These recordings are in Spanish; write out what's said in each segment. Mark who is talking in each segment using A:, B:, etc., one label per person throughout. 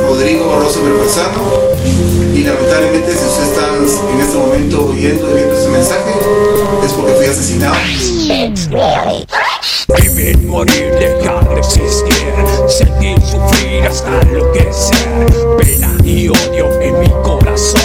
A: Rodrigo Barroso Berberzano y lamentablemente si usted está en este momento oyendo y viendo este mensaje es porque fui asesinado.
B: Vivir, morir, dejar de existir Sentir, sufrir hasta enloquecer. Pena y odio en mi corazón.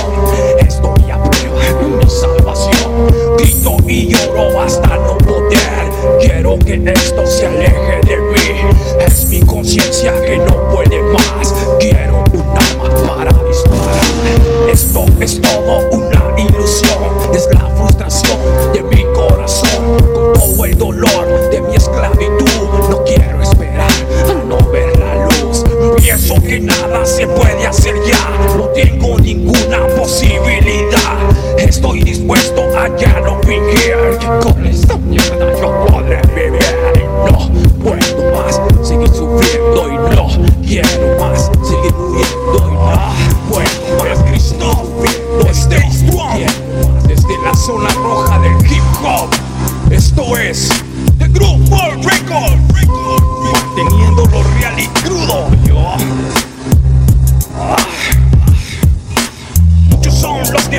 B: Estoy a prueba de mi salvación. Grito y lloro hasta no poder. Quiero que esto se aleje de mí. Es mi conciencia que no puede más Quiero un arma para disparar Esto es todo una ilusión Es la frustración de mi corazón. Con todo el dolor de mi esclavitud No quiero esperar a no ver la luz. Pienso que nada se puede hacer ya No tengo ninguna posibilidad. Estoy dispuesto a ya no fingir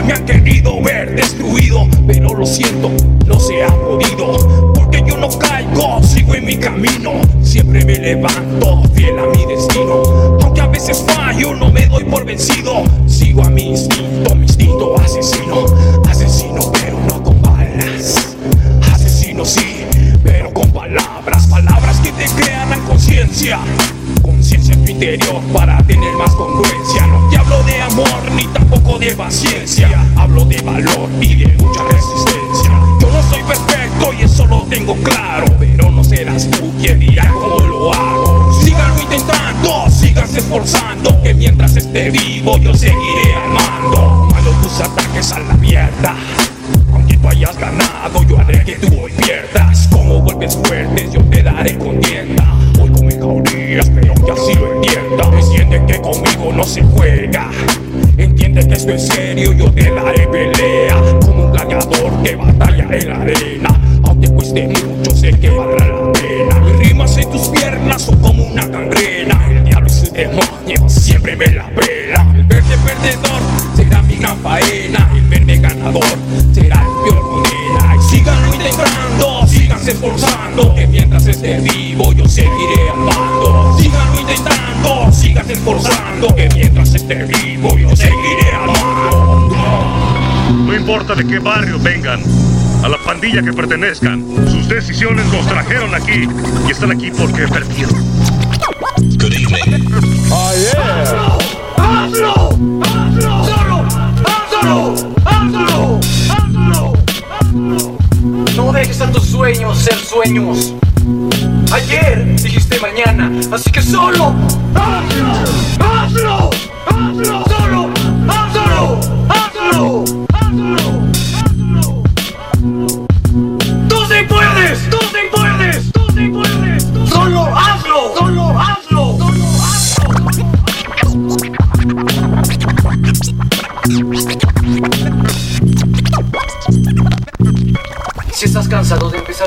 B: me han querido ver destruido, pero lo siento, no se ha podido. Porque yo no caigo, sigo en mi camino. Siempre me levanto, fiel a mi destino. Aunque a veces fallo, no me doy por vencido. Sigo a mi instinto, mi instinto asesino. Asesino, pero no con balas. Asesino sí, pero con palabras. Palabras que te crean la conciencia. Conciencia en tu interior para tener más congruencia. De paciencia. Hablo de valor y de mucha resistencia. Yo no soy perfecto y eso lo tengo claro. Pero no serás tú quien dirá cómo lo hago. Síganlo intentando, síganse esforzando. Que mientras esté vivo yo seguiré amando. Mando tus ataques a la mierda. Tú hayas ganado, yo haré que tú hoy pierdas. Como golpes fuertes, yo te daré contienda. Hoy como en jaurías, pero que así lo entienda. Entiende que conmigo no se juega. Entiende que esto es serio, yo te daré pelea. Como un gladiador que batalla en la arena. Aunque cueste mucho, sé que valdrá la pena. Mis rimas en tus piernas son como una gangrena. El diablo y sus demonios siempre me la pela. El verde perdedor será mi gran faena. El verde ganador esforzando. Que mientras esté vivo yo seguiré amando. Síganlo intentando, síganse esforzando. Que mientras esté vivo yo seguiré amando.
C: No importa de qué barrio vengan, a la pandilla que pertenezcan, sus decisiones los trajeron aquí y están aquí porque perdieron.
D: Ser sueños. Ayer dijiste mañana, así que solo hazlo, hazlo,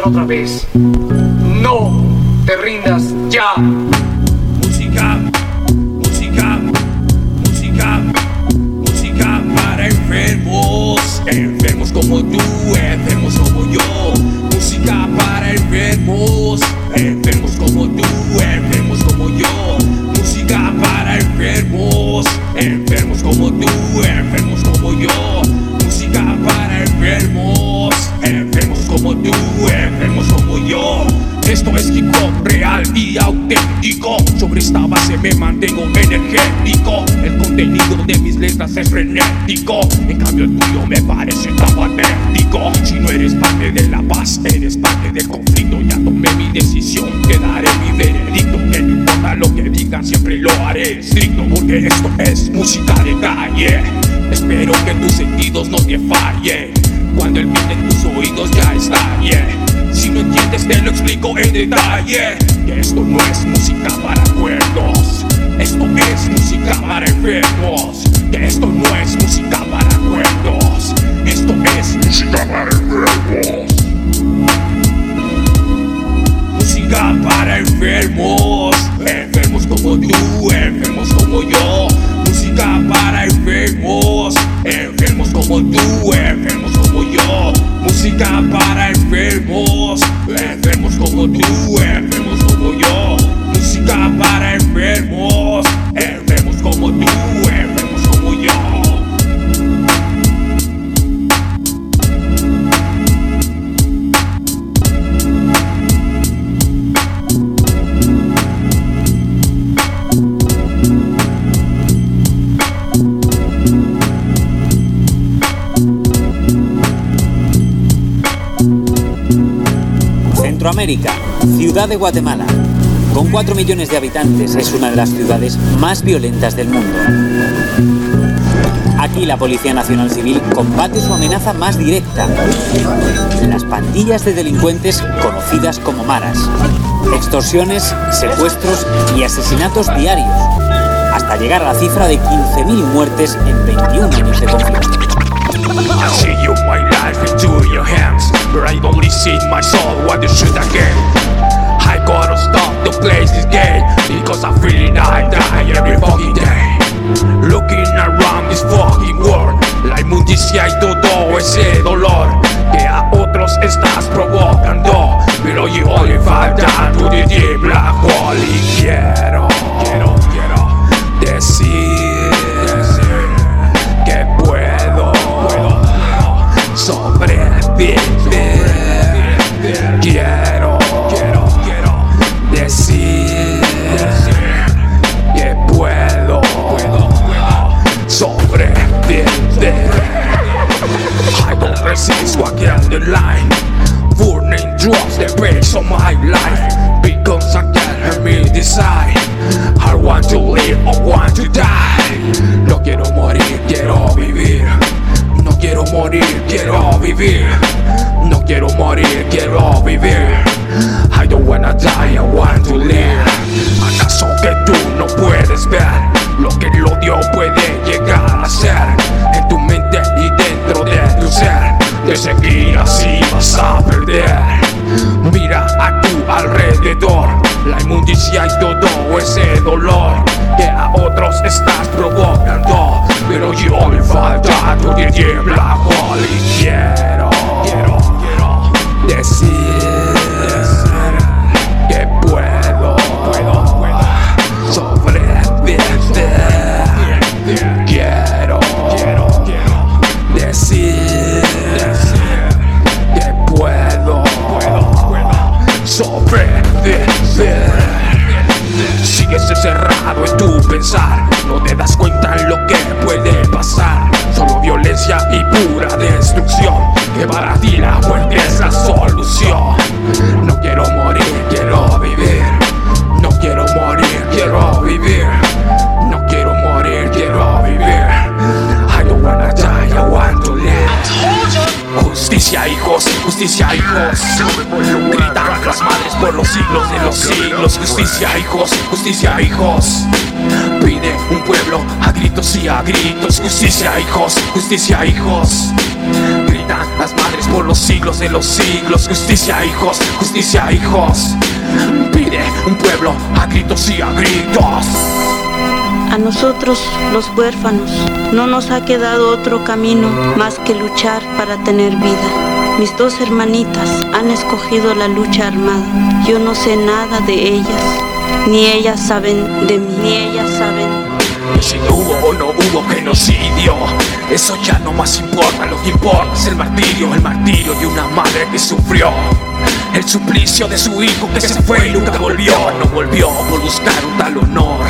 D: otra vez, no te rindas ya.
B: Música, música, música, música para enfermos, enfermos como tú, enfermos como yo. Música para enfermos, Esto es hip hop real y auténtico. Sobre esta base me mantengo energético. El contenido de mis letras es frenético. En cambio, el tuyo me parece tan patético. Si no eres parte de la paz, eres parte del conflicto. Ya tomé mi decisión, te daré mi veredicto. Que no importa lo que digan, siempre lo haré estricto. Porque esto es música de calle. Espero que tus sentidos no te fallen. Cuando el beat en tus oídos ya estalle. Si no entiendes te lo explico en detalle. Que esto no es música para cuerdos Esto es música para enfermos. Que esto no es música para cuerdos enfermos, enfermos como tú, enfermos como yo.
E: Centroamérica, ciudad de Guatemala. Con 4 millones de habitantes es una de las ciudades más violentas del mundo. Aquí la Policía Nacional Civil combate su amenaza más directa. Las pandillas de delincuentes conocidas como maras. Extorsiones, secuestros y asesinatos diarios. Hasta llegar a la cifra de 15.000 muertes en 21 años de conflicto.
B: the place is gay Because I feel it, I die I want to live or want to die. No quiero morir, quiero vivir. No quiero morir, quiero vivir. No quiero morir, quiero vivir. I don't wanna die, I want to live. ¿Acaso que tú no puedes ver lo que el odio puede llegar a ser en tu mente y dentro de tu ser? De seguir así vas a perder. Mira a tu alrededor, la inmundicia y todo ese dolor que a otros estás provocando. Pero yo me falta tu niebla, y quiero, quiero, quiero decir Justicia hijos, justicia hijos. Gritan las madres por los siglos de los siglos. Justicia hijos, justicia hijos. Pide un pueblo a gritos y a gritos. Justicia hijos, justicia hijos. Gritan las madres por los siglos de los siglos. Justicia hijos, justicia hijos. Pide un pueblo a gritos y a gritos
F: A nosotros, los huérfanos, no nos ha quedado otro camino más que luchar para tener vida. Mis dos hermanitas han escogido la lucha armada. Yo no sé nada de ellas, ni ellas saben de mí, ni ellas saben.
B: Si hubo o no hubo genocidio, eso ya no más importa. Lo que importa es el martirio, el martirio de una madre que sufrió. El suplicio de su hijo que se fue y nunca volvió. No volvió por buscar un tal honor.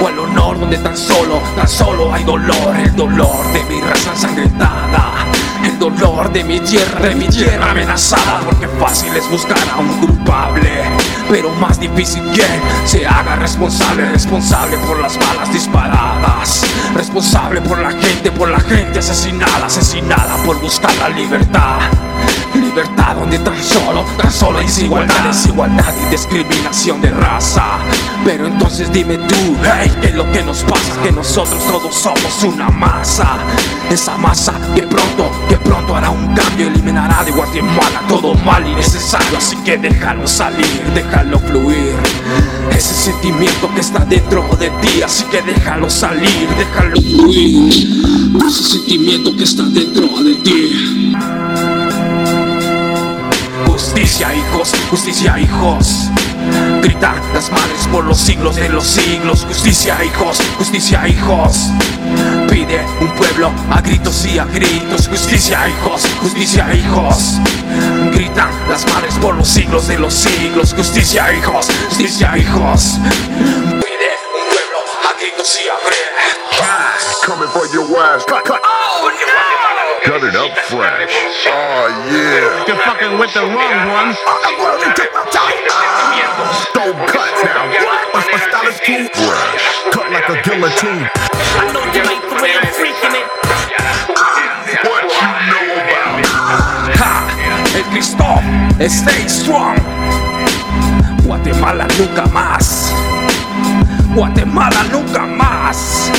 B: O el honor donde tan solo, tan solo hay dolor. El dolor de mi raza ensangrentada. El dolor de mi tierra, de mi tierra amenazada. Porque fácil es buscar a un culpable. Pero más difícil que se haga responsable, responsable por las balas disparadas. Responsable por la gente, por la gente asesinada, asesinada por buscar la libertad. Libertad donde tan solo, tan solo hay desigualdad, desigualdad y discriminación de raza. Pero entonces dime tú, hey, ¿qué es lo que nos pasa? Que nosotros todos somos una masa. Esa masa que pronto, que pronto hará un cambio, eliminará de Guatemala todo mal y necesario. Así que déjalo salir, déjalo fluir. Ese sentimiento que está dentro de ti, así que déjalo salir, déjalo fluir. Ese sentimiento que está dentro de ti. Justicia, hijos, justicia, hijos. Gritan las madres por los siglos de los siglos. Justicia, hijos, justicia, hijos. Pide un pueblo a gritos y a gritos. Justicia, hijos, justicia, hijos. Gritan las madres por los siglos de los siglos. Justicia, hijos, justicia, hijos. Pide un pueblo a gritos y a gritos.
G: Coming for your ass. Oh, yeah.
C: You're fucking with the wrong one.
G: I'm to take my time. Stone cut now. What? A stylish cool Cut like a guillotine. I know you like the way I'm freaking it. What you know about
B: me? Ha! It me stop. Stay strong. Guatemala nunca más. Guatemala nunca más.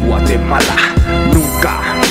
B: Guatemala nunca más.